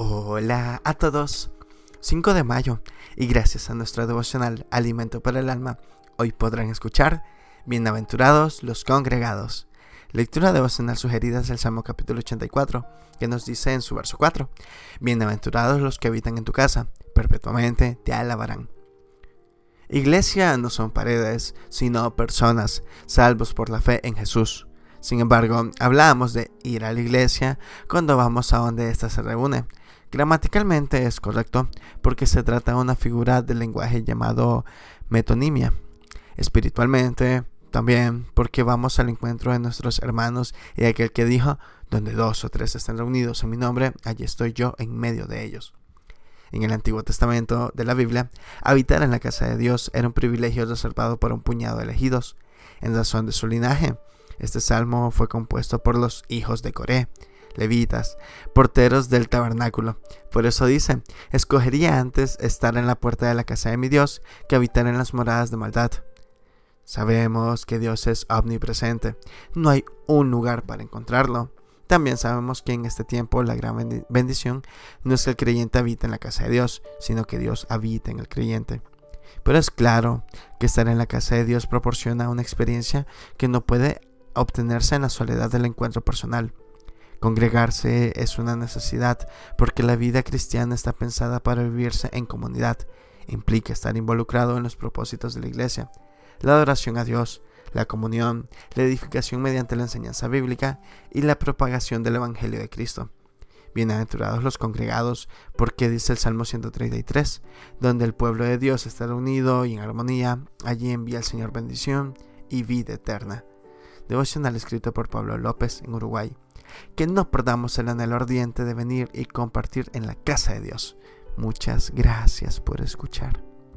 Hola a todos. 5 de mayo y gracias a nuestro devocional Alimento para el Alma, hoy podrán escuchar Bienaventurados los congregados. Lectura devocional sugerida es el Salmo capítulo 84, que nos dice en su verso 4, Bienaventurados los que habitan en tu casa, perpetuamente te alabarán. Iglesia no son paredes, sino personas, salvos por la fe en Jesús. Sin embargo, hablamos de ir a la iglesia cuando vamos a donde ésta se reúne, Gramaticalmente es correcto porque se trata de una figura del lenguaje llamado metonimia. Espiritualmente también porque vamos al encuentro de nuestros hermanos y aquel que dijo, donde dos o tres están reunidos en mi nombre, allí estoy yo en medio de ellos. En el Antiguo Testamento de la Biblia, habitar en la casa de Dios era un privilegio reservado para un puñado de elegidos. En razón de su linaje, este salmo fue compuesto por los hijos de Coré, levitas, porteros del tabernáculo. Por eso dice, escogería antes estar en la puerta de la casa de mi Dios que habitar en las moradas de maldad. Sabemos que Dios es omnipresente, no hay un lugar para encontrarlo. También sabemos que en este tiempo la gran bendición no es que el creyente habite en la casa de Dios, sino que Dios habita en el creyente. Pero es claro que estar en la casa de Dios proporciona una experiencia que no puede obtenerse en la soledad del encuentro personal. Congregarse es una necesidad porque la vida cristiana está pensada para vivirse en comunidad. Implica estar involucrado en los propósitos de la iglesia, la adoración a Dios, la comunión, la edificación mediante la enseñanza bíblica y la propagación del Evangelio de Cristo. Bienaventurados los congregados, porque dice el Salmo 133, donde el pueblo de Dios está reunido y en armonía, allí envía el Señor bendición y vida eterna. Devocional escrito por Pablo López en Uruguay que no perdamos el anhelo ardiente de venir y compartir en la casa de Dios. Muchas gracias por escuchar.